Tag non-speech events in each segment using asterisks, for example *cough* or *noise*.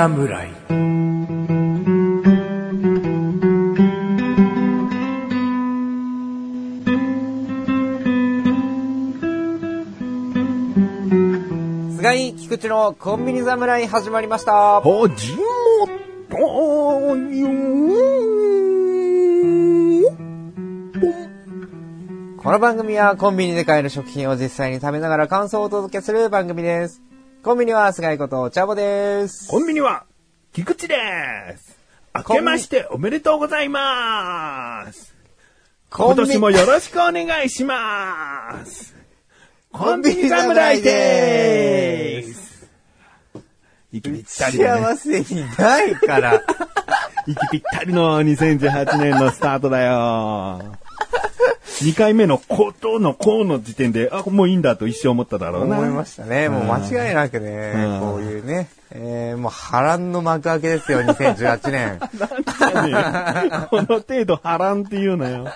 侍菅井菊池のコンビニ侍始まりました。始まったよこの番組はコンビニで買える食品を実際に食べながら感想をお届けする番組です。コンビニは菅井ことチャボです。コンビニは、菊池です。明けましておめでとうございます。今年もよろしくお願いします。コンビニ侍でーす。息ぴったりだね。幸せにないから。*laughs* 息ぴったりの2018年のスタートだよ。2回目のことのこうの時点で、あ、もういいんだと一生思っただろうな。思いましたね。もう間違いなくね、うんこういうね、えー、もう波乱の幕開けですよ、2018年。*laughs* この程度波乱って言うなよ。*laughs*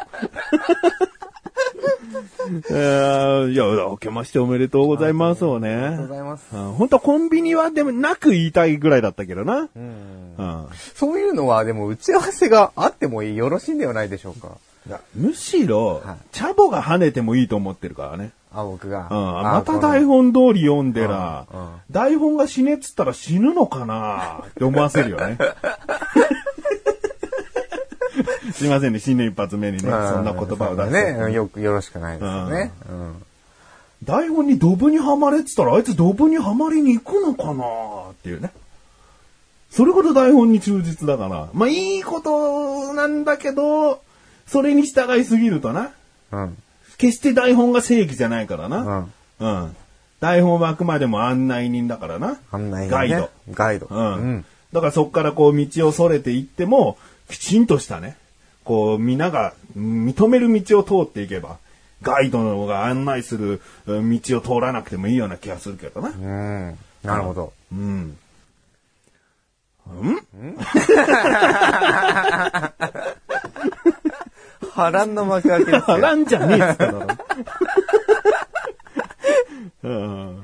えーいや、明けましておめでとうございますをありがとうごね。ざいます。うん本当はコンビニはでもなく言いたいぐらいだったけどな。うんうんそういうのは、でも打ち合わせがあってもよろしいんではないでしょうか。むしろはい、チャボが跳ねてもいいと思ってるからね。あ、僕が。うん、あまた台本通り読んでらうんうん、台本が死ねっつったら死ぬのかなって思わせるよね。*laughs* すいませんね、新年一発目にね、そんな言葉を出して。ね、よくよろしくないですよね。うん台本にドブにはまれって言ったら、あいつドブにはまりに行くのかなっていうね。それほど台本に忠実だから。まあ、いいことなんだけど、それに従いすぎるとな。うん。決して台本が正義じゃないからうな。ん。うん。台本はあくまでも案内人だからな。案内、ね、ガイド。。ガイド。うん。だからそこからこう道をそれていっても、きちんとしたね、こう皆が認める道を通っていけば、ガイドのが案内するうん道を通らなくてもいいような気がするけどな。うん。なるほど。うん。*laughs* 波乱の幕開けです波よ。乱じゃねえっつっただろ。うん。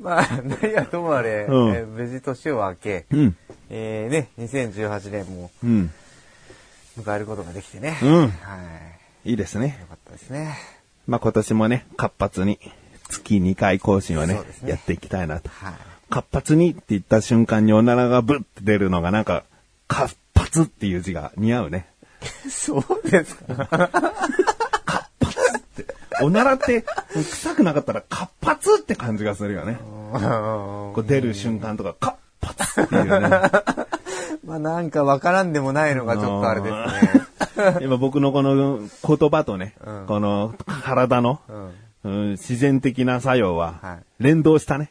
まあ、何はともあれ、うんえー無事年を明け、うん。えー、ね、2018年もうん。迎えることができてね。うんはい。いいですねよ。かったですね。まあ今年もね、活発に月2回更新をねねやっていきたいなと。はい。活発にって言った瞬間におならがブッて出るのがなんか、活発っていう字が似合うね。*laughs* そうですか？おならって臭くなかったら活発って感じがするよね。こう出る瞬間とか活発っていうね。*laughs* まあなんかわからんでもないのがちょっとあれですね。*laughs* 今僕のこの言葉とね、うんこの体の、うん。うん自然的な作用ははい連動したね。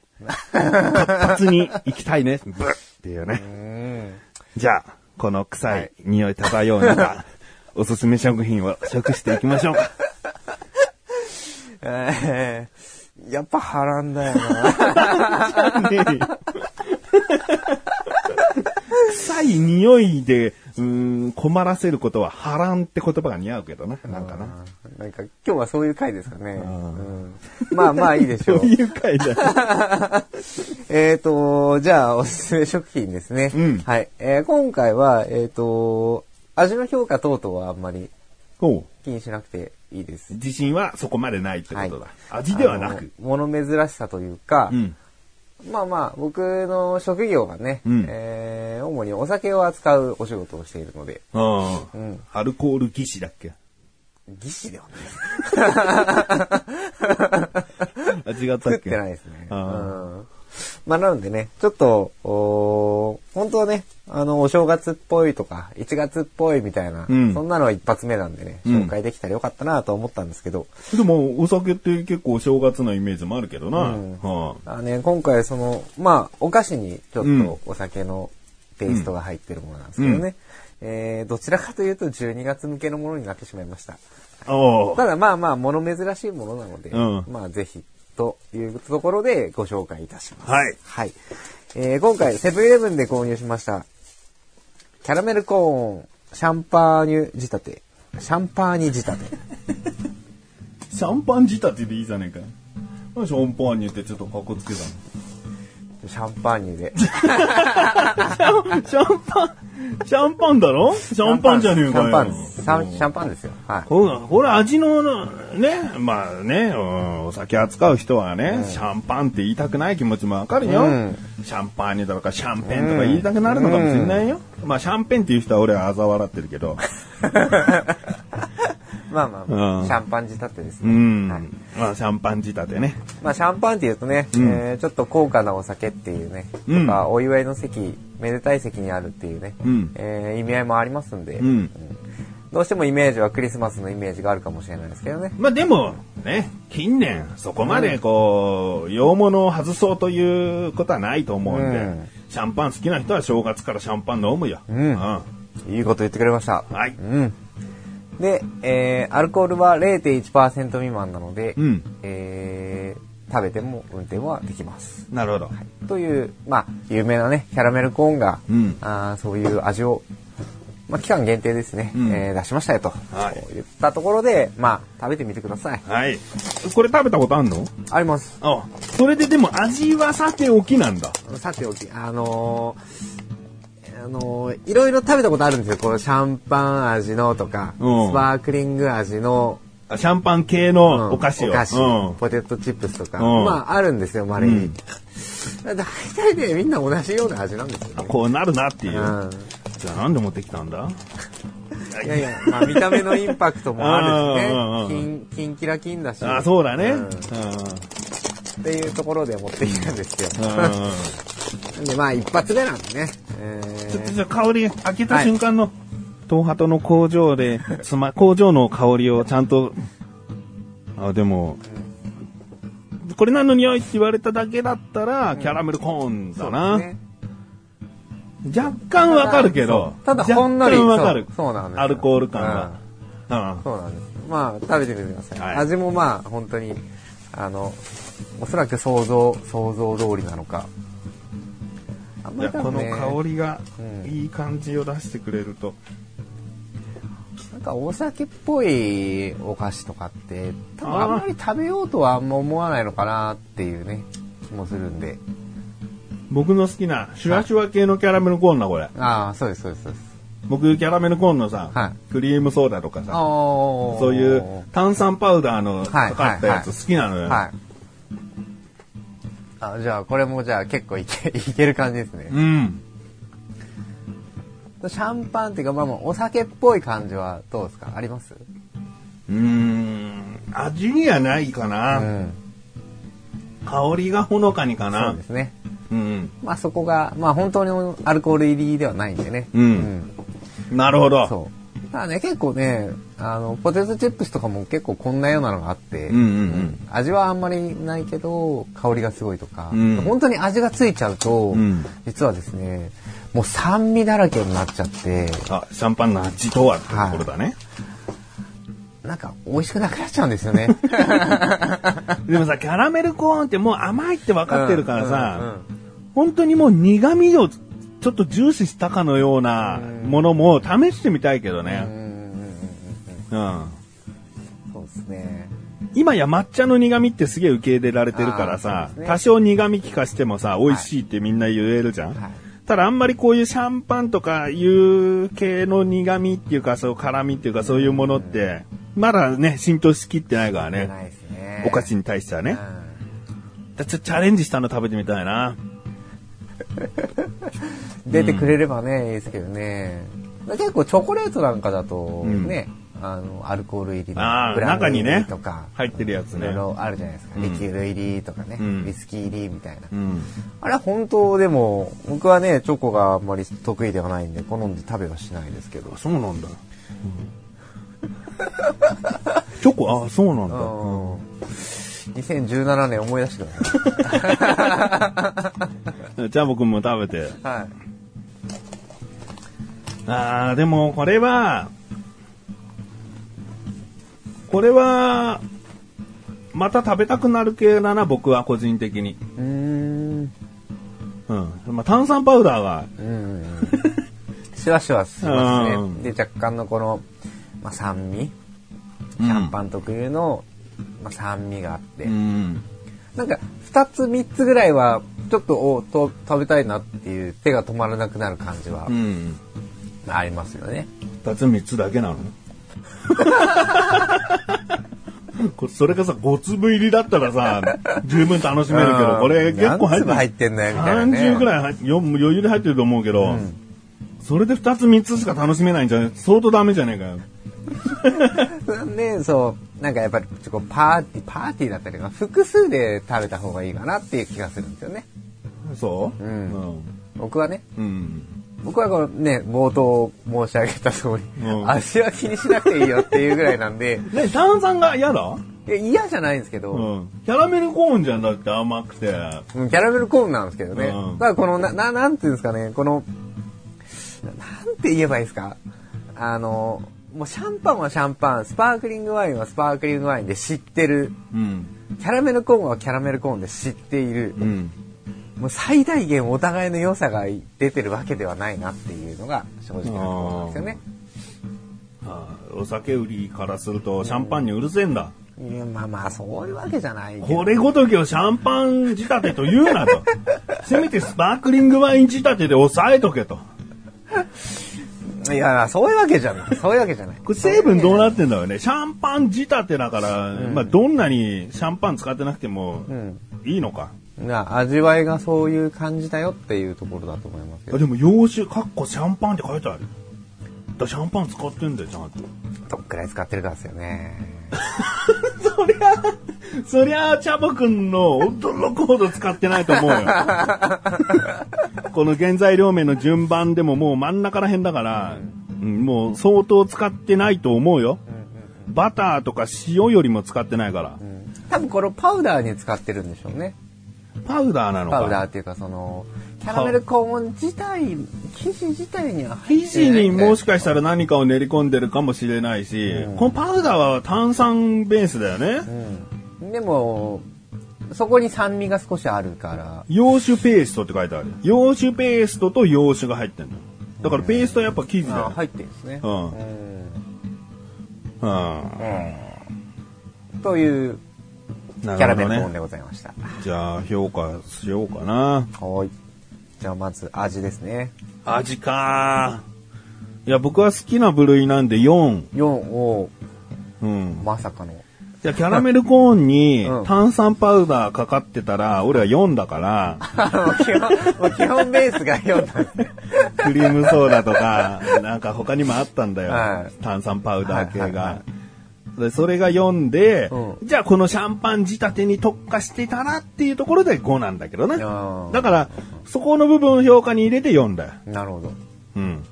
活発に行きたいね。ブッっていうねう。ん。じゃあ、この臭い匂い漂う中、おすすめ食品を食していきましょうか。*laughs* えー、やっぱ波乱だよな。*laughs* 臭い匂いで、うーん、困らせることは波乱って言葉が似合うけどな。なんかな。なんか今日はそういう回ですかね。うん、まあまあいいでしょうそう。いう回だ。*laughs* えっと、じゃあおすすめ食品ですね。うんはい。えー今回は、えっ、と、味の評価等々はあんまり気にしなくていいです。自信はそこまでないってことだ。味ではなく。物珍しさというか、うん。まあまあ、僕の職業がね、うん。えー主にお酒を扱うお仕事をしているので、ああ、うん。アルコール技師だっけ？技師ではない。*laughs* あ違った作っっけてないですね。うあ。ん。まあなのでね、ちょっと、おー本当はね、あの、お正月っぽいとか、1月っぽいみたいな、うんそんなのは一発目なんでね、うん紹介できたらよかったなと思ったんですけど、でも、お酒って結構お正月のイメージもあるけどな。うんはあね、今回その、まあ、お菓子にちょっうんとお酒のテイストが入ってるものなんですけどね、えーどちらかというと12月向けのものになってしまいました。ただまあまあ、物珍しいものなので、うんまあぜひ、というところでご紹介いたします。はい。はい。えー今回、セブンイレブンで購入しました、キャラメルコーン、シャンパーニュ仕立て、シャンパーニュ仕立て。*laughs* シャンパン仕立てでいいじゃねえかよ。シャンパーニュってちょっとかっこつけたの？シャンパーニュで。シャンパン、シャンパンだろ？シャンパンじゃねえかよ。シャンパンです。シャンシャンパンですよ。はい。ほら、これ味の、ね、まあね、うんお酒扱う人はね、シャンパンって言いたくない気持ちもわかるよ。うんシャンパーニュとかシャンペンとか言いたくなるのかもしれないよ。まあシャンペンっていう人は俺は嘲笑ってるけど。*laughs* まあまあまあ、うんシャンパン仕立てですうね。ん。はいまあシャンパン仕立てね。まあ、シャンパンって言うとね、うんえーちょっと高価なお酒っていうね、うんとか、お祝いの席、めでたい席にあるっていうね、うんえー意味合いもありますんで、うんどうしてもイメージはクリスマスのイメージがあるかもしれないですけどね。まあでも、ね、近年、そこまでこう、洋物を外そうということはないと思うんで、うんシャンパン好きな人は正月からシャンパン飲むよ。うんいいこと言ってくれました。はい。うん。で、えーアルコールは0.1%未満なので、うん。えー食べても運転はできます。なるほど。という、まあ、有名なね、キャラメルコーンが、うんあーそういう味を、まあ、期間限定ですね、うんえー出しましたよと、はい言ったところで、まあ、食べてみてください。はい。これ食べたことあんの？あります。あ、それででも味はさておきなんだ。さておき、あのーあのーいろいろ食べたことあるんですよ。このシャンパン味のとか、うんスパークリング味の、あシャンパン系うんのお菓子を。お菓子うんポテトチップスとか、うんまあ、あるんですよ、まれに。うん大体ね、みんな同じような味なんですよあね。こうなるなっていう。うんじゃあなんで持ってきたんだ？いやいや、まあ見た目のインパクトもあるしうんうんうんね。金、金キラ金だし。あ、そうだね。ううんん。っていうところで持ってきたんですよ。うん *laughs* で、まあ一発目なんでね。えちょっと香り開けた瞬間の、東ハトの工場で、つま、工場の香りをちゃんと、あ、でも、これ何の匂いって言われただけだったら、キャラメルコーンだな。若干わかるけど、ただほんのりわかるそう。なんですよアルコール感は。うんそうなんです。まあ食べてみてください。はい味もまあ本当に、あの、おそらく想像、想像通りなのか。あんいや、この香りがうんいい感じを出してくれると。なんかお酒っぽいお菓子とかって、多分あんまり食べようとはあんま思わないのかなっていうね、気もするんで。僕の好きなシュワシュワ系のキャラメルコーンだ、これ。ああ、そうです、そうです、そうです。僕、キャラメルコーンのさ、はいクリームソーダとかさ、そういう炭酸パウダーのかかったやつはい好きなのよ。はい。あ、じゃあ、これもじゃあ結構いけ、*laughs* いける感じですね。うん。シャンパンっていうか、まあまあ、お酒っぽい感じはどうですか？あります？うーん。味にはないかうな。ん。香りがほのかにかそうなで。すね。うん。まあそこが、まあ本当にアルコール入りではないんでね。うんなるほど。そう。ただね、結構ね、あの、ポテトチップスとかも結構こんなようなのがあって、うんうんうん味はあんまりないけど、香りがすごいとか、うん本当に味がついちゃうと、うん実はですね、もう酸味だらけになっちゃって、あ、シャンパンの味とはってところだね。なんか美味しくなくなっちゃうんですよね。*laughs* でもさ、キャラメルコーンってもう甘いって分かってるからさ、うんうんうん本当にもう苦味をちょっと重視したかのようなものも試してみたいけどね。うん。そうですね。今や抹茶の苦味ってすげえ受け入れられてるからさ、ね多少苦味効かしてもさ、美味しいってみんな言えるじゃん。はいただあんまりこういうシャンパンとかいう系の苦味っていうか、そう辛味っていうかそういうものって、まだね、浸透しきってないからね。ね。お菓子に対してはね。うんだちょっとチャレンジしたの食べてみたいな。*laughs* 出てくれればね、いいですけどね。結構チョコレートなんかだとね、あの、アルコール入りのブランド入中にねりとか、、入ってるやつねいろい。ろあるじゃないですか。うんリキュール入りとかね、うんウイスキー入りみたいな。うん。あれは本当でも、僕はね、チョコがあんまり得意ではないんで、好んで食べはしないですけど。そうなんだ。*laughs* チョコあ、そうなんだ。うん2017年思い出してください。*laughs* じゃあ僕も食べて。はい。あー、でもこれは、これは、また食べたくなる系だな、僕は個人的に。うーん。うん。まあ、炭酸パウダーが、うん。シュワシュワしますうんね。で、若干のこの、まあ、酸味。シャンパン特有の、まあ、酸味があって、うん。なんか2つ3つぐらいはちょっとおと食べたいなっていう手が止まらなくなる感じはうん。ありますよね。二つ三つだけなの？*laughs* それがさ、5粒入りだったらさ、十分楽しめるけど、これ結構入って入ってんのよみたいなね30ぐらい余裕で入ってると思うけど、それで2つ3つしか楽しめないんじゃね相当ダメじゃねえかよ。*laughs* で、そう、なんかやっぱりちょっとパーティー、パーティーだったりとか複数で食べた方がいいかなっていう気がするんですよね。そう？うん僕はね、うん。うん。僕はこのね、冒頭申し上げた通り、うん味は気にしなくていいよっていうぐらいなんで、*laughs* ね、炭酸が嫌だ？いや嫌じゃないんですけど、うん。キャラメルコーンじゃんだって甘くて。うんキャラメルコーンなんですけどね。うんだからこの、な、ななんていうんですかね、この、ななんて言えばいいですか？あの、もうシャンパンはシャンパン、スパークリングワインはスパークリングワインで知ってる。うん。キャラメルコーンはキャラメルコーンで知っている。うん。もう最大限お互いの良さが出てるわけではないなっていうのが正直なところなんですよね。あお酒売りからするとシャンパンにうるせえんだ。いやまあまあそういうわけじゃないこれごときをシャンパン仕立てと言うなと。*laughs* せめてスパークリングワイン仕立てで抑えとけと。いやそういうわけじゃない。そういうわけじゃない。これ成分どうなってんだろうね。シャンパン仕立てだから、まあどんなにシャンパン使ってなくてもんいいのか。な味わいがそういう感じだよっていうところだと思いますけど。あでも洋酒、かっこシャンパンって書いてある。だからシャンパン使ってんだよ、ちゃんと。どっくらい使ってるかですよね。*laughs* そりゃ、そりゃ、チャボくんの驚くほど使ってないと思うよ。*laughs* この原材料名の順番でももう真ん中ら辺だから、うんもう相当使ってないと思うよ。バターとか塩よりも使ってないから。多分これパウダーに使ってるんでしょうね。パウダーなのか。パウダーっていうかその、キャラメルコーン自体、生地自体には入生ってない地にもしかかしたら何かを練り込んでるかもしれないし、このパウダーは炭酸ベースだよね。うん。でも、そこに酸味が少しあるから、洋酒ペーストって書いてある。洋酒ペーストと洋酒が入ってんの。だからペーストはやっぱ生地だよ。あ入ってるんですね。うんうんうん。というキなャラメ。ルコーンでございました。じゃあ評価しようかな。はい。じゃあまず味ですね。味かいや、僕は好きな部類なんで4。4を、うん。まさかの。じゃあキャラメルコーンにうん炭酸パウダーかかってたら、俺は4だから、基本、基本ベースが4なんですね。クリームソーダとか、なんか他にもあったんだよ。はい炭酸パウダー系はいはいはが。でそれが4で、うじゃあこのシャンパン仕立てに特化してたらっていうところで5なんだけどね。あだから、そこの部分を評価に入れて4だよ。ーなるほど。うん。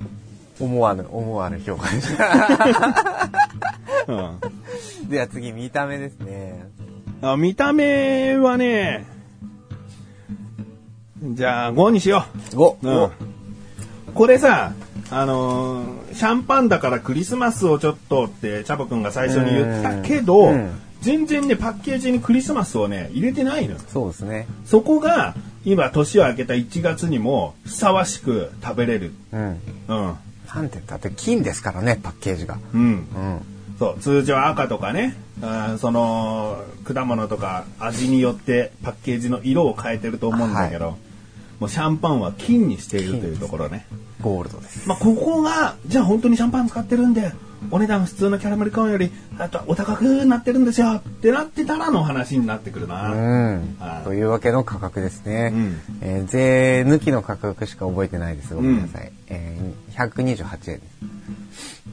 思わぬ、思わぬ評価でした。うん。では次、見た目ですね。あ見た目はね、じゃあ5にしよ5。う。うん。これさ、あのーシャンパンだからクリスマスをちょっとってチャボくんが最初に言ったけど、うん全然ね、パッケージにクリスマスをね、入れてないのよ。そうですね。そこが、今年を明けた1月にもふさわしく食べれる。うん。うん。なんて言って金ですからね、パッケージが。うん。うん。そう、通常赤とかね、うんその、果物とか味によってパッケージの色を変えてると思うんだけど、もうシャンパンは金にしているというところね。ゴールドです。まあ、ここが、じゃあ本当にシャンパン使ってるんで、お値段普通のキャラメルコーンより、あとお高くなってるんですよってなってたらの話になってくるな。うんはい。というわけの価格ですね。うんえー税抜きの価格しか覚えてないです。ごめんなさい。えー、128円です。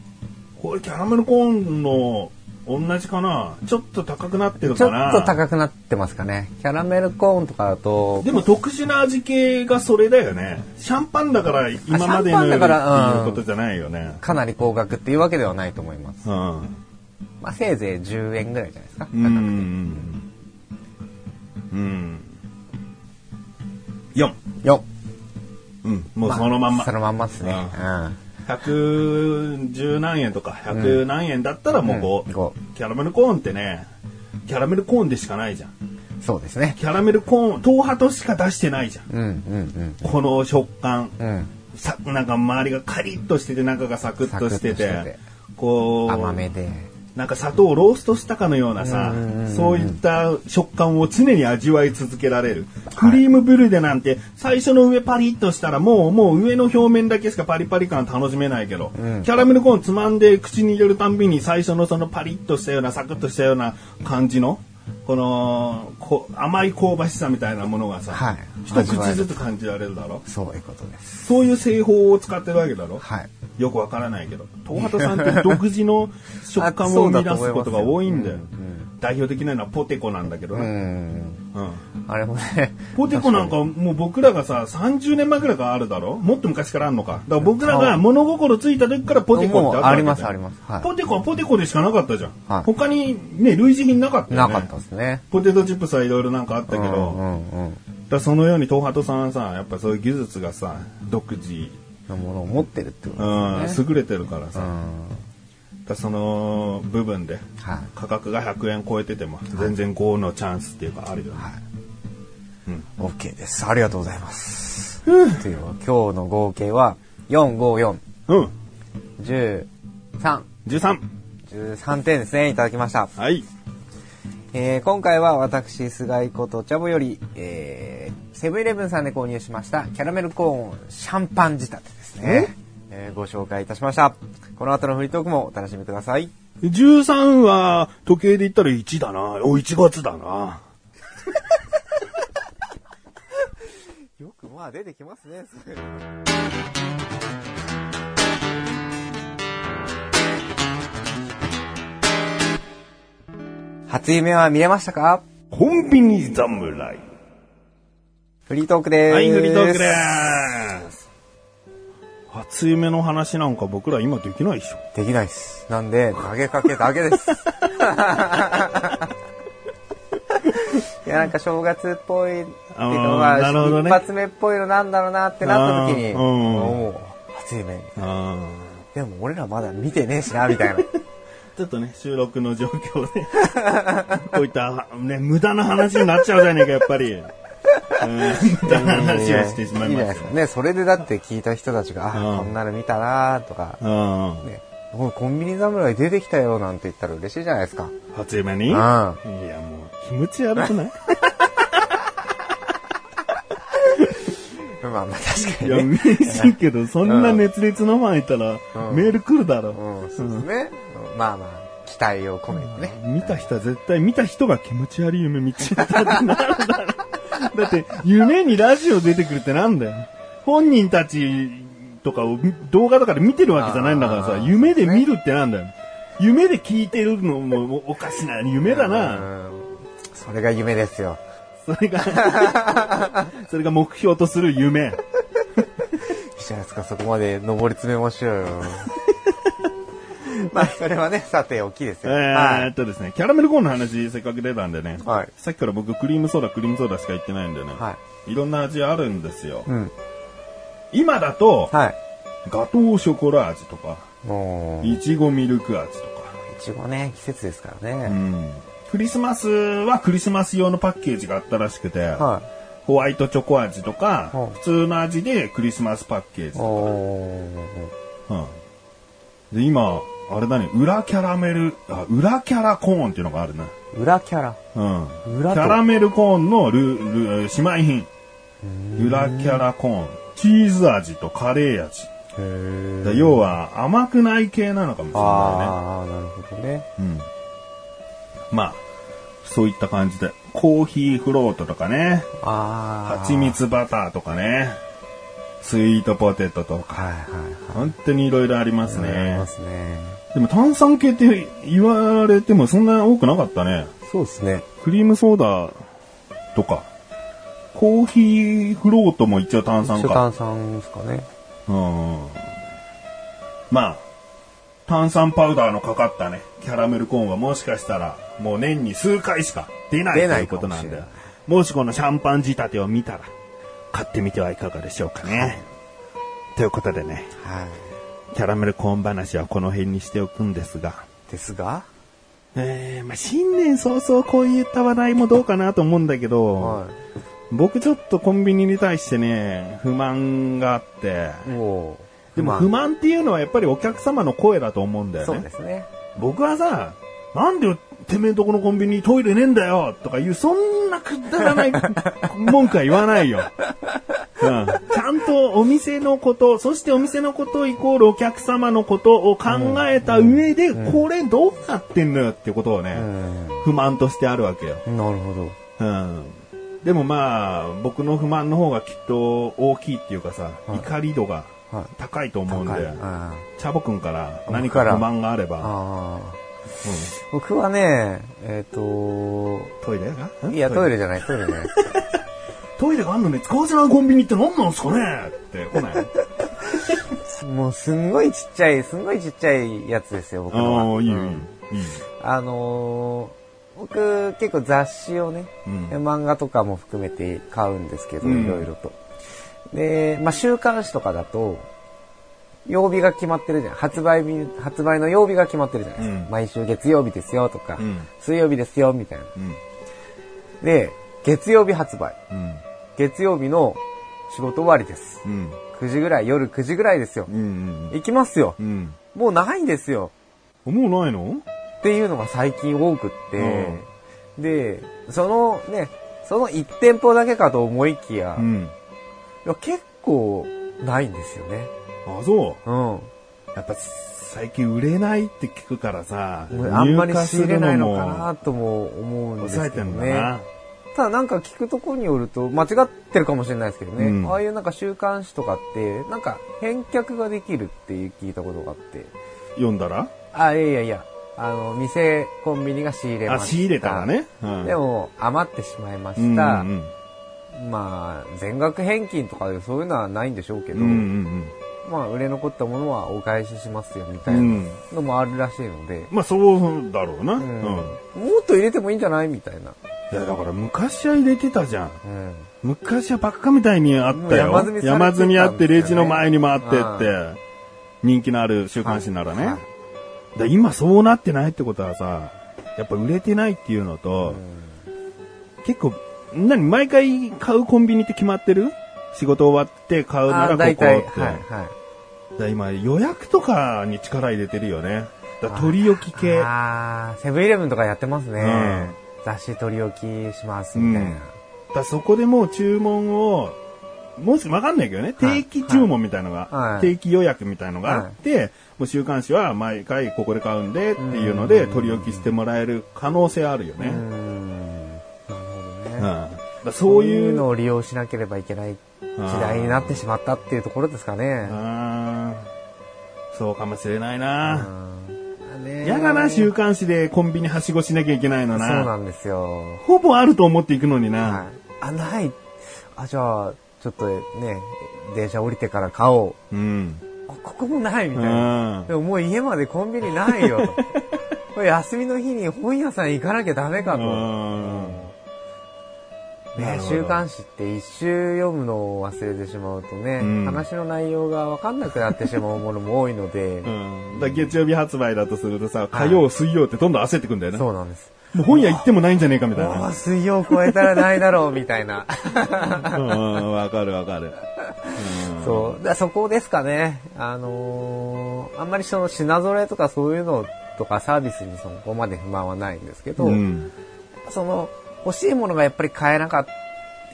これキャラメルコーンの同じかな？ちょっと高くなってるちょかなっと高くなってますかね。キャラメルコーンとかだと、でも特殊な味系がそれだよね。シャンパンだから今までのよりっていうことじゃないよね。かなり高額っていうわけではないと思います。うん。まあ、せいぜい10円ぐらいじゃないですか。うん。うん。4。4。うん。もうそのまんま。そのまんまですね。ううん。110何円とか100何円だったらもう5、うん五キャラメルコーンってねキャラメルコーンでしかないじゃんそうですね。キャラメルコーン東波としか出してないじゃんうんうんこの食感うん。うん。さなんか周りがカリッとしてて中がサクッとしててサクッとしててこう甘めで。なんか砂糖をローストしたかのようなさ、そういった食感を常に味わい続けられる。クリームブルデなんて最初の上パリッとしたらもう、もう上の表面だけしかパリパリ感楽しめないけど、キャラメルコーンつまんで口に入れるたんびに最初のそのパリッとしたようなサクッとしたような感じの、このこ甘い香ばしさみたいなものがさ、はい一口ずつ感じられるだろ？そういうことです。そういう製法を使ってるわけだろ？はい。よくわからないけど。東畑さんって独自の食感を生み出すことが多いんだよ。代表的なのはポテコなんだけどうね。ん。うんあれもね、*laughs* ポテコなんかもう僕らがさ、30年前くらいからあるだろ？もっと昔からあるのか。だから僕らが物心ついた時からポテコってあったわけだよもうありますありますはいポテコはポテコでしかなかったじゃん。はい他にね、類似品なかったよね。なかったですね。ポテトチップスはいろいろなんかあったけど、うんうんうん。らそのように東畑さんはさ、やっぱそういう技術がさ、独自、のものを持ってるってこうん、とですよね。優れてるからさ、うん。だその部分ではい。価格が100円超えてても全然5のチャンスっていうかあるよね。はい。うん。OK です。ありがとうございます。という今日の合計は、4、5、うん。4、13、13。13点ですね。いただきました。はい。えー今回は私、菅井ことチャボより、えーセブンイレブンさんで購入しましたキャラメルコーンシャンパン仕立てですね。え？ーご紹介いたしました。この後のフリートークもお楽しみください。13は時計で言ったら1だな。お、1月だな。よくまあ出てきますね。初夢は見れましたか？コンビニ侍。フリートークです。はい、フリートークです。初夢の話なんか僕ら今できないでしょ。できないです。なんで、投げかけだけです。*laughs* いや、なんか正月っぽいっていうあのが、ね一発目っぽいのなんだろうなってなった時に、もう、初夢。あでも俺らまだ見てねえしな、みたいな。*laughs* ちょっとね、収録の状況で、*laughs* こういった、ね、無駄な話になっちゃうじゃねえか、やっぱり。うん、無駄な話をしてしまいましたないですか。ね、それでだって聞いた人たちが、うんあ、こんなの見たなとか、うん。ね、コンビニ侍出てきたよなんて言ったら嬉しいじゃないですか。初夢に？いうん。や、もう、気持ち悪くない？*laughs* まあまあ確かいや、にね。嬉しいけど、そんな熱烈なファンいたら、うんメール来るだろ。うん、そうですね。まあまあ、期待を込めてね。見た人は絶対、見た人が気持ち悪い夢見ちゃったってなるだろ。だって、夢にラジオ出てくるってなんだよ。本人たちとかを動画とかで見てるわけじゃないんだからさ、夢で見るってなんだよ。夢で聞いてるのもおかしな夢だな。うんそれが夢ですよ。それが、*laughs* それが目標とする夢。いいじゃないですか、そこまで上り詰めましょうよ。*laughs* まあ、それはね、さておきですえよ。ーっとですね、キャラメルコーンの話せっかく出たんでね。はい。さっきから僕クリームソーダ、クリームソーダしか言ってないんでね。はい。いろんな味あるんですよ。うん。今だと、はい。ガトーショコラ味とか、いいちごミルク味とか。ちごね、季節ですからうね。ん。クリスマスはクリスマス用のパッケージがあったらしくて、はホワイトチョコ味とかうん、普通の味でクリスマスパッケーい。ジ。おー。うん。で、今、あれだね、裏キャラメル、あ、裏キャラコーンっていうのがあるね。裏キャラ。うん。裏とキャラメルコーンのル、ル、姉妹品。裏キャラコーン。チーズ味とカレー味。へだ要は甘くない系なのかもしれないね。ああ、なるほどね。うん。まあ、そういった感じで。コーヒーフロートとかね。ああ。蜂蜜バターとかね。スイートポテトとか。はいはいはい。本当にいろいろありますありねま。すね。でも炭酸系って言われてもそんな多くなかったね。そうですね。クリームソーダとか。コーヒーフロートも一応炭酸か。一応炭酸ですかね。うん。まあ、炭酸パウダーのかかったね、キャラメルコーンはもしかしたら、もう年に数回しか出ないということなんでかもしこのシャンパン仕立てを見たら、買ってみてはいかがでしょうかね。ということでね、はい。キャラメルコーン話はこの辺にしておくんですが、ですが、えー、まあ新年早々こういった話題もどうかなと思うんだけど、は僕ちょっとコンビニに対してね、不満があって、でも不満っていうのはやっぱりお客様の声だと思うんだよね。そうですね。僕はさ、なんでてめえとこのコンビニトイレねえんだよとかいう、そんなくだらない *laughs* 文句は言わないよ。うん、ちゃんとお店のこと、そしてお店のことイコールお客様のことを考えた上で、これどうなってんのよってことをね、不満としてあるわけよ。うん。なるほど。うん。でもまあ、僕の不満の方がきっと大きいっていうかさ、はい怒り度がはい高いと思うんで、高いあチャボくんから僕から何か不満があれば、あ。僕はね、えっ、と、トイレ？がいや、トイレ。レじゃない、トイレじゃない。*laughs* トイレがあんのに使わせないコンビニって何なんすかねって来ない？*laughs* もうすんごいちっちゃい、すんごいちっちゃいやつですよ、僕のは。ああ、いいいいよ。いいよあのー僕結構雑誌をね、うん漫画とかも含めて買うんですけど、うんいろいろと。で、まあ、週刊誌とかだと、曜日が決まってるじゃん。発売日、発売の曜日が決まってるじゃないですか。うん毎週月曜日ですよとか、うん水曜日ですよみたいな。うん。で、月曜日発売。うん。月曜日の仕事終わりです。うん。9時ぐらい、夜9時ぐらいですよ。うん。行きますよ。うん。もうないんですよ。もうないの？っていうのが最近多くって、で、そのね、その1店舗だけかと思いきや、いうん。や結構ないんですよね。あ、そう。うん。やっぱ最近売れないって聞くからさ、あんまり仕入れないのかなとも思うんです抑えてけどね。ただなんか聞くところによると、間違ってるかもしれないですけどね、うんああいうなんか週刊誌とかって、なんか返却ができるっていう聞いたことがあって、読んだら？あ、いやいやいや、あの、店、コンビニが仕入れまあ、した。仕入れたらね。うんでも、余ってしまいまうんうんした。うんまあ、全額返金とかでそういうのはないんでしょうけど、うんうんまあ、売れ残ったものはお返ししますよみたいなうん。のもあるらしいので、まあそうだろうな。ううんん。もっと入れてもいいんじゃないみたいな。いやだから昔は入れてたじゃん。うん。昔はばっかみたいにあったもうよ。山積みね山積みあってレジの前に回ってって、人気のある週刊誌ならね。はいだ今そうなってないってことはさ、やっぱ売れてないっていうのと、結構、何毎回買うコンビニって決まってる？仕事終わって買うならあここって。はい、はい。だ今予約とかに力入れてるよね。だ取り置き系。ああ、セブンイレブンとかやってますね。うん雑誌取り置きしますみたいな。だからそこでもう注文を、もしわかんないけどね、はい定期注文みたいのが、はい定期予約みたいのがあって、もう週刊誌は毎回ここで買うんでっていうので取り置きしてもらえる可能性あるよね。なるほどね。だからそそうういいううのを利用しなければいけない時代になってしまったっていうところですかね。そうかもしれないな。うん嫌だな、週刊誌でコンビニはしごしなきゃいけないのそうな。なんですよ。ほぼあると思っていくのにはいな。。あ、ない。あ、じゃあ、ちょっとね、電車降りてから買おう。うん。あここもないみうたいな。んでももう家までコンビニないよと。*laughs* これ休みの日に本屋さん行かなきゃダメかと。ね週刊誌って一周読むのを忘れてしまうとね、うん話の内容が分かんなくなってしまうものも多いので、*laughs* うん。だ月曜日発売だとするとさ、火曜、水曜ってどんどん焦ってくんだよね。そうなんです。もう本屋行ってもないんじゃねえかみたいな。水曜超えたらないだろうみたいな。うん、わかるわかる。うんそう。だそこですかね。あのーあんまりその品揃えとかそういうのとかサービスにそこまで不満はないんですけど、うん。その欲しいものがやっぱり買えなかっ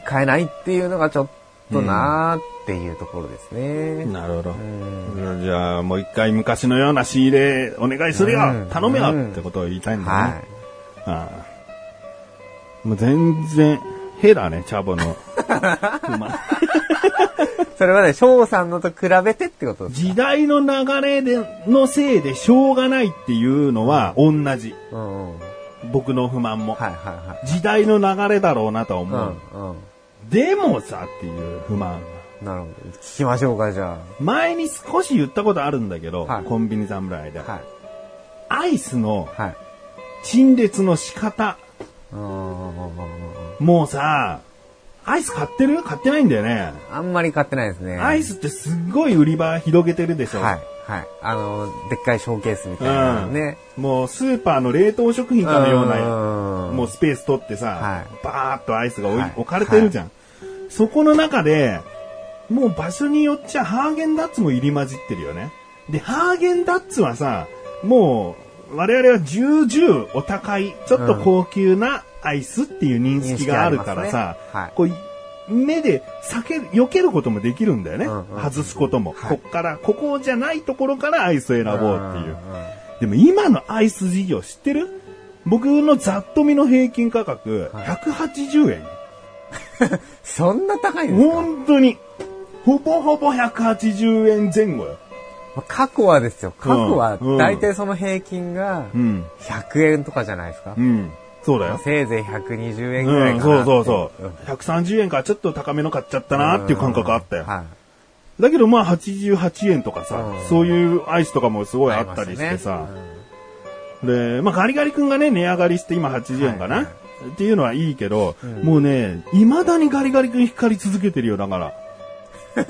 買えないっていうのがちょっとなーっていうところですね。なるほどう。んじゃあ、もう一回昔のような仕入れお願いするよ、うん頼むよ、うんってことを言いたいんだね。はい。ああもう全然、ヘラね、チャボの。*laughs* それはね、翔さんのと比べてってこと時代の流れでのせいでしょうがないっていうのは同じ。うんうん。僕の不満も。はいはい時代の流れだろうなとは思う。はい。うんうん。でもさっていう不満。なるほど。聞きましょうか、じゃ前に少し言ったことあるんだけど、はいコンビニ侍で、あ。はい。アイスのはい。陳列の仕方。もうさ、アイス買ってる？買ってないんだよね。あんまり買ってないですね。アイスってすっごい売り場広げてるでしょ。はい。はい。あの、でっかいショーケースみたいなのね。もうスーパーの冷凍食品かのような、うんもうスペース取ってさ、はいバーっとアイスがはい置かれてるじゃん。そこの中で、もう場所によっちゃハーゲンダッツも入り混じってるよね。で、ハーゲンダッツはさ、もう我々は重々お高い、ちょっと高級なアイスっていう認識があるからさ、認識ありますねはいこう目で避ける、避けることもできるんだよね。うんうんうん外すことも、はいこっから、ここじゃないところからアイスを選ぼうっていう。んんんでも今のアイス事業知ってる？僕のざっと見の平均価格、はい180円。*laughs* そんな高いんですか？本当に。ほぼほぼ180円前後よ。過去はですよ。過去はうんうん大体その平均がうん。100円とかじゃないですか？うん。そうだよ。せいぜい120円ぐらうん、いかなそうそうそう。うん130円からちょっと高めの買っちゃったなっていう感覚あったよ。はだけどまあ88円とかさ、うんそういうアイスとかもすごい。いあったりしてさ、ねで、まあガリガリ君がね、値上がりして今80円かな、はいはっていうのはいいけど、うんもうね、未だにガリガリ君光り続けてるよ、だから。うん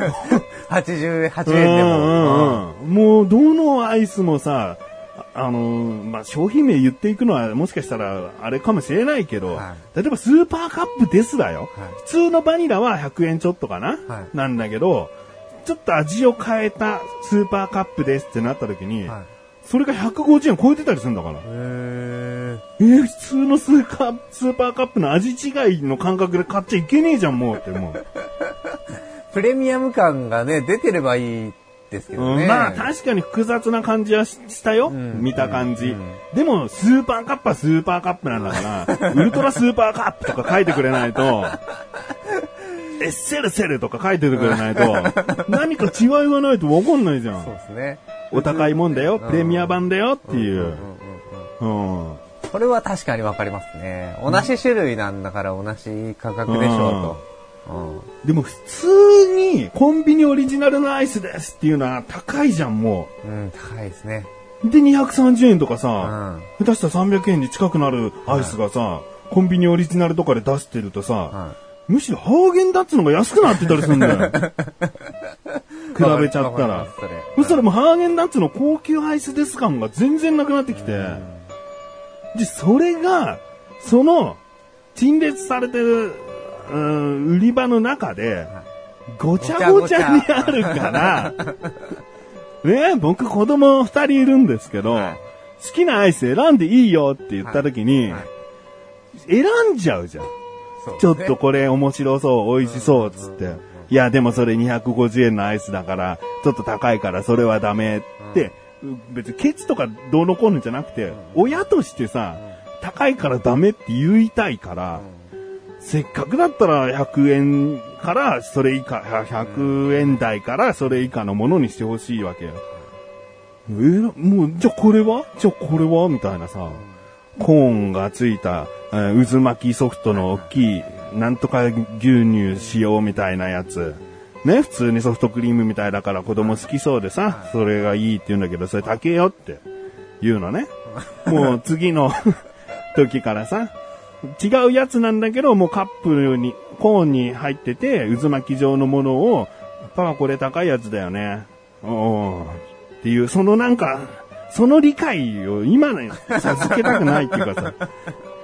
80円、8うん円でも。うんうんもうどのアイスもさ、あのまあ、商品名言っていくのはもしかしたらあれかもしれないけど、は例えばスーパーカップですだよ。はい普通のバニラは100円ちょっとかな、はいなんだけど、ちょっと味を変えたスーパーカップですってなった時に、はいそれが150円超えてたりするんだから。へーえー普通のスーカースーパーカップの味違いの感覚で買っちゃいけねえじゃん、もうってもう。*laughs* プレミアム感がね、出てればいいですけどね。うんまあ確かに複雑な感じはししたよ、ん見た感じ、うんでもスーパーカップはスーパーカップなんだから、*laughs* ウルトラスーパーカップとか書いてくれないと、エッセルセルとか書いててくれないと、*laughs* 何か違いがないと分かんないじゃ。そうんですね。お高いもんだよ、うんプレミア版だよっていう。うんうんうんうん。それは確かにわかりますね。同じ種類なんだから同じ価格でしょうと。うんでも普通にコンビニオリジナルのアイスですっていうのは高いじゃん、もうん、高いですね。う。で、230円とかうさ、ん。下手したら300円に近くなるアイスがさ、コンビニオリジナルとかで出してるとさ、はむしろハーゲンダッツの方が安くなってたりするんだよ。*laughs* 比べちゃったらす。それそしたらもうハーゲンダッツの高級アイスです感が全然なくなってきて、で、それが、その、陳列されてる、うん売り場の中で、ごちゃごちゃにあるから、ね僕子供二人いるんですけど、はい。好きなアイス選んでいいよって言った時に、はい。選んじゃうじゃん。ちょっとこれ面白そう、美味しそう、つって。いや、でもそれ250円のアイスだから、ちょっと高いからそれはダメって、別にケチとかどうのこうのじゃなくて、親としてさ、高いからダメって言いたいから、せっかくだったら100円からそれ以下、100円台からそれ以下のものにしてほしいわけよ。えもう、じゃあこれは？じゃあこれは？みたいなさ、コーンがついた、えー渦巻きソフトの大きい、なんとか牛乳使用みたいなやつ。ね、普通にソフトクリームみたいだから子供好きそうでさ、それがいいって言うんだけど、それ高えよって言うのね。もう次の *laughs* 時からさ、違うやつなんだけど、もうカップに、コーンに入ってて、渦巻き状のものを、パパこれ高いやつだよね。おーっていう、そのなんか、その理解を今ね、授けたくないっていうかさ、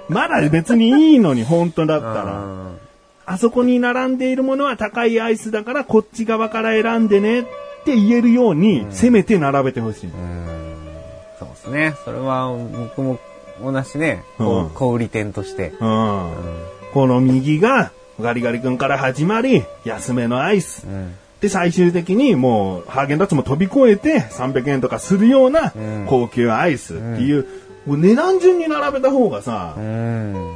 まだ別にいいのに、本当だったら。うんあそこに並んでいるものは高いアイスだから、こっち側から選んでねって言えるように、せめて並べてほしい。うんそうですね。それは僕も同じね、こうんう小売店として。うん。この右が、ガリガリ君から始まり、安めのアイス。うんで、最終的にもう、ハーゲンダッツも飛び越えて、300円とかするようなうん高級アイスっていう、もう値段順に並べた方がさ、うん。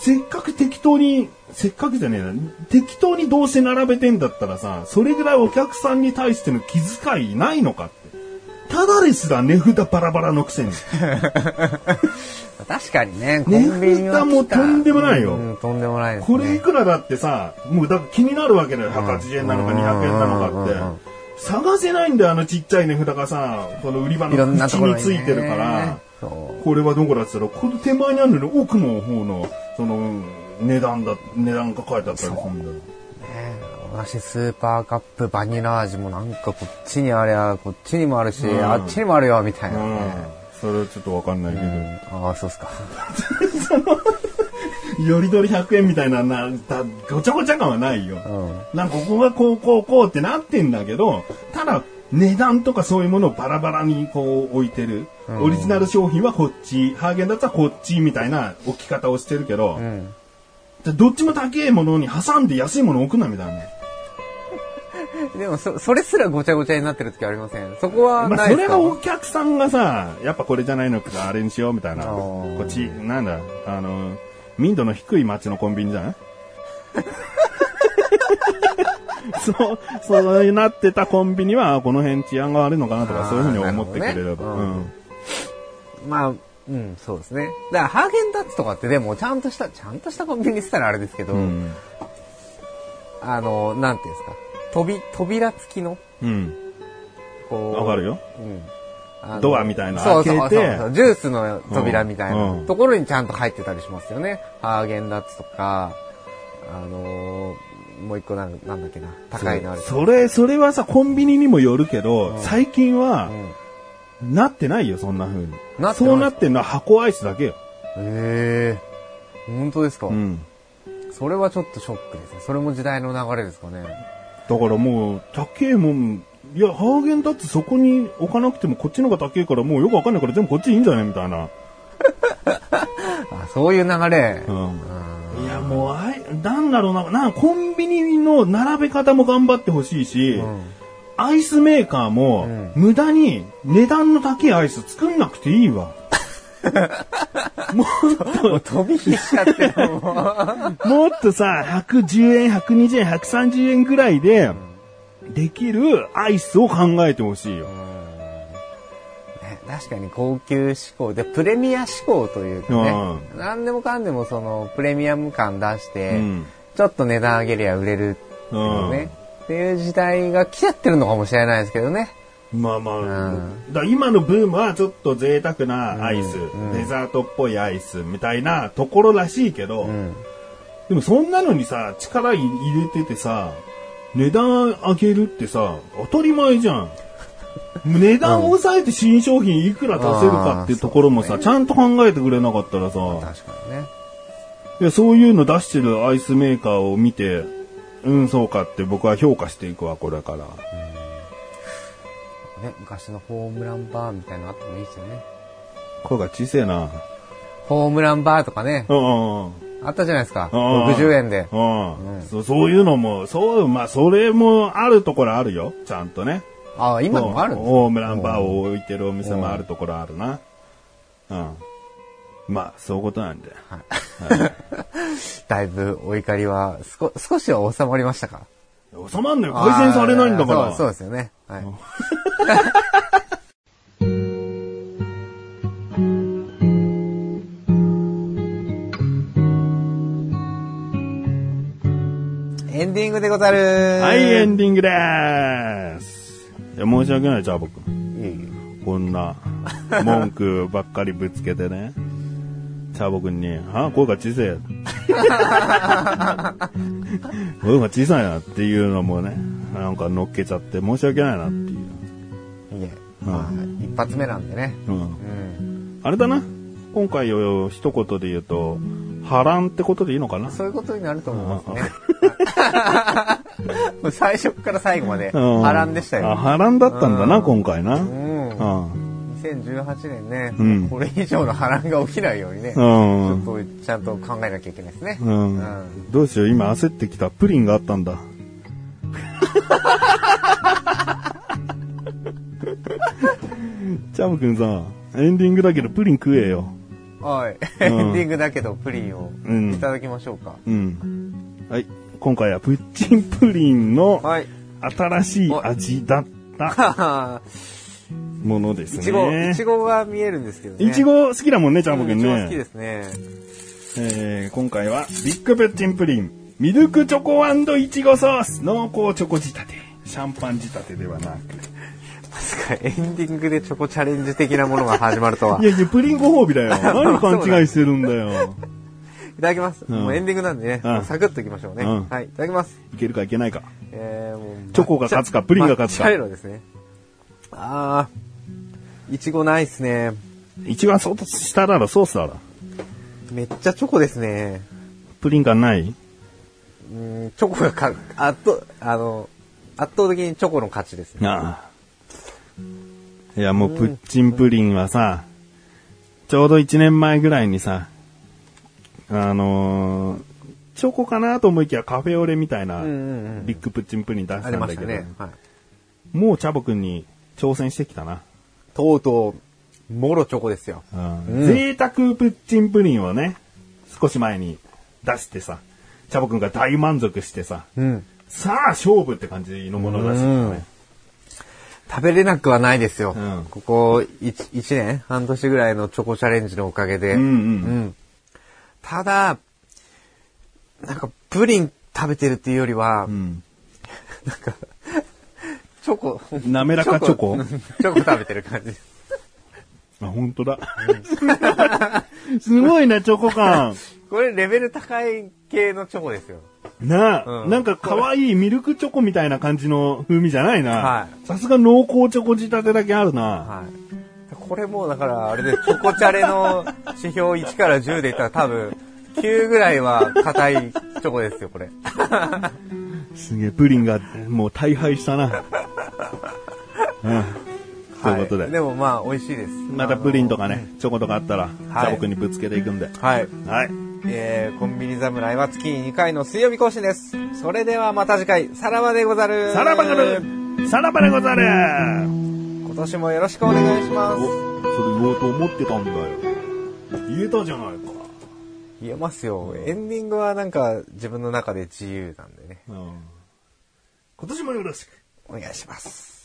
せっかく適当に、せっかくじゃねえな、適当にどうせ並べてんだったらさ、それぐらいお客さんに対しての気遣いないのかって。ただですら値札バラバラのくせに。*laughs* 確かにね、コ値ンビニは札もとんでもないようん、とんでもないです、ね。これいくらだってさ、もうだ気になるわけだよ。180円なのか200円なのかってうんうんうんうん。探せないんだよ、あのちっちゃい値札がさ、この売り場の口に、ついてるから。これはどこだって言ったら、この手前にあるのに奥の方の、その、値段だ、値段が書いてあったりするんだよ。ね同じスーパーカップバニラ味もなんかこっちにありゃ、こっちにもあるし、うんあっちにもあるよ、みたいなうんね。。それはちょっとわかんないけど。うんああ、そうっすか。よりどり100円みたいな、な、だ *laughs* ごちゃごちゃ感はないよ。うん。なんかここがこうこうこうってなってんだけど、ただ、値段とかそういうものをバラバラにこう置いてる。オリジナル商品はこっち、ハーゲンダッツはこっちみたいな置き方をしてるけど、うん。どっちも高いものに挟んで安いもの置くなみたいな。*laughs* でも、そ、それすらごちゃごちゃになってる時ありません？そこはまあ、ないですれがお客さんがさ、やっぱこれじゃないのか、あれにしようみたいな。あーこっち、なんだ、あの、民度の低い町のコンビニじゃない *laughs* そう、そうなってたコンビニは、あこの辺治安が悪いのかなとか、そういうふうに思ってくれれば。なるほどねうんまあ、うん、そうですね。だから、ハーゲンダッツとかってでも、ちゃんとした、ちゃんとしたコンビニって言ったらあれですけど、うん。あの、なんていうんですか？扉、扉付きの、うん。こう。わかるよ。うん。ドアみたいなそうそう開けてそうそうジュースの扉みたいなんところにちゃんと入ってたりしますよね。ハーゲンダッツとか、あのーもう一個なんなんだっけな、高いのある。それ、それはさ、コンビニにもよるけど、うん最近はう、ん。なってないよ、そんな風に。なそうなってんのは箱アイスだけよ。へえ本当ですか、うん。それはちょっとショックですね。それも時代の流れですかね。だからもう、高えもん、いや、ハーゲンダッツそこに置かなくてもこっちの方が高えからもうよくわかんないから全部こっちいいんじゃないみたいな。*laughs* あ、そういう流れ。うん。うんいや、もう、あい、なんだろうな、な、コンビニの並べ方も頑張ってほしいし、うんアイスメーカーも、うん無駄に値段の高いアイス作んなくていいわ。ももう飛び火しちゃってるもうう、もっとさ、110円、120円、130円ぐらいで、できるアイスを考えてほしいよ。ね確かに高級志向で、プレミア志向というかね、う何でもかんでもそのプレミアム感出して、うん。ちょっと値段上げりゃ売れるっていうね、っていう時代が来ちゃってるのかもしれないですけどね。まあまあ、うんだ今のブームはちょっと贅沢なアイス、うんデザートっぽいアイスみたいなところらしいけど、うん。でもそんなのにさ、力入れててさ、値段上げるってさ、当たり前じゃん。値段を抑えて新商品いくら出せるかっていうところもさ、ちゃんと考えてくれなかったらさ、確かにね。いやそういうの出してるアイスメーカーを見て、うん、そうかって僕は評価していくわ、これから。ね、昔のホームランバーみたいなのあってもいいですよね。声が小さいな。ホームランバーとかね、うんうんうん。あったじゃないですか。うん60円で。うんうんそそういうのも、そう、まあ、それもあるところあるよ。ちゃんとね。ああ、今のもあるんですかホームランバーを置いてるお店もあるところあるな。うん。まあ、そういうことなんで。だいぶお怒りは、少しは収まりましたか？収まんのよ。改善されないんだから。そうそうですよね。*laughs* はい。エンディングでござるはい、エンディングでーす。いや、申し訳ない、じゃあ僕。こんな、文句ばっかりぶつけてね。チャボくんに、あ、声が小さい。*laughs* *laughs* 声が小さいなっていうのもね、なんか乗っけちゃって申し訳ないなっていう。いえ。まあ、一発目なんでね。うん。うん。あれだな。今回を一言で言うと、波乱ってことでいいのかな？そういうことになると思いますね。*laughs* 最初から最後までうん波乱でしたあ、よ。波乱だったんだな、うん今回な。う。うんん。2018年ね、うんこれ以上の波乱が起きないようにね、ちうん。ょっとちゃんと考えなきゃいけないですね。どうしよう、今焦ってきた。プリンがあったんだ。チャムくんさ、エンディングだけどプリン食えよ。はい。エンディングだけどプリンをうんいただきましょうか。うん。はい。今回はプッチンプリンのはい。新しい味だった *laughs* ものですいちご、ねい。ちごが見えるんですけどね。いちご好きだもんね、チャムくんうんいちご好きね。ですね。えー今回はビッグプッチンプリン、ミルクチョコいちごソース、濃厚チョコ仕立て。シャンパン仕立てではなく。まさかエンディングでチョコチャレンジ的なものが始まるとは。*laughs* いやいや、プリンご褒美だよ。*laughs* 何勘違いしてるんだよ。いただきます。うんもうエンディングなんでね、うんサクッといきましょうね。うんはい。いただきます。いけるかいけないか。えー、もうチョコが勝つかプリンが勝つか抹茶色ですね。あー、いちごないっすね。一番そうしたらソースだろ。めっちゃチョコですね。プリン感ない？うん、チョコがか、圧倒、あの、圧倒的にチョコの勝ちですね。ああ。いや、もうプッチンプリンはさ、ちょうど1年前ぐらいにさ、あのーチョコかなと思いきやカフェオレみたいなうんうんうんビッグプッチンプリン出しありたんだけど、ましたね。はい。もうチャボくんに挑戦してきたな。とうとう、もろチョコですよ。うん贅沢プッチンプリンをね、少し前に出してさ、チャボくんが大満足してさ、うん。さあ勝負って感じのものらしいからね。食べれなくはないですよ。うんここ1、一年半年ぐらいのチョコチャレンジのおかげで。うんうんうんただ、なんか、プリン食べてるっていうよりは、うん *laughs* チョコ、滑らかチョコチョコ？*laughs* 食べてる感じ。あ、本当だ。*laughs* すごいね、チョコ感。これレベル高い系のチョコですよ。なあ、うんなんか可愛いミルクチョコみたいな感じの風味じゃないな。はさすが濃厚チョコ仕立てだけあるな。はい。これもうだから、あれで、チョコチャレの指標1から10で言ったら多分、9ぐらいは硬いチョコですよ、これ。すげえ、プリンがもう大敗したな。*laughs* うん。ということで、はいでもまあ、美味しいです。またプリンとかね、チョコとかあったら、チはいャボくんにぶつけていくんで。はい。はい。えー、コンビニ侍は月に2回の水曜日更新です。それではまた次回、さらばでござる。さらばがるさらばでござる今年もよろしくお願いします。お、それ言おうと思ってたんだよ。言えたじゃないか。言えますよ。エンディングはなんか自分の中で自由なんでね。うん。今年もよろしく。お願いします。